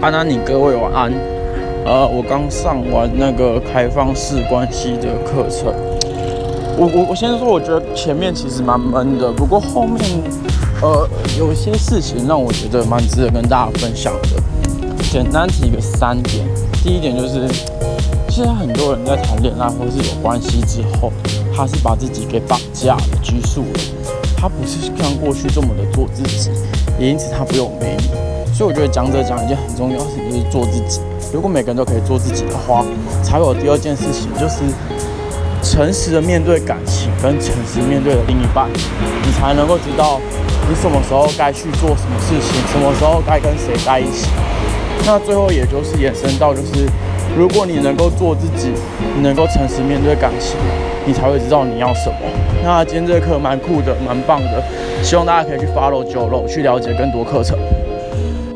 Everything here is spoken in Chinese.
安安，你各位晚安。呃，我刚上完那个开放式关系的课程。我我我先说，我觉得前面其实蛮闷的，不过后面呃有些事情让我觉得蛮值得跟大家分享的。简单提个三点，第一点就是，现在很多人在谈恋爱或是有关系之后，他是把自己给绑架了、拘束了，他不是像过去这么的做自己，也因此他不有魅力。所以我觉得讲者讲一件很重要的事情，就是做自己。如果每个人都可以做自己的话，才有第二件事情，就是诚实的面对感情，跟诚实面对的另一半，你才能够知道你什么时候该去做什么事情，什么时候该跟谁在一起。那最后也就是延伸到，就是如果你能够做自己，你能够诚实面对感情，你才会知道你要什么。那今天这课蛮酷的，蛮棒的，希望大家可以去 follow 九楼，去了解更多课程。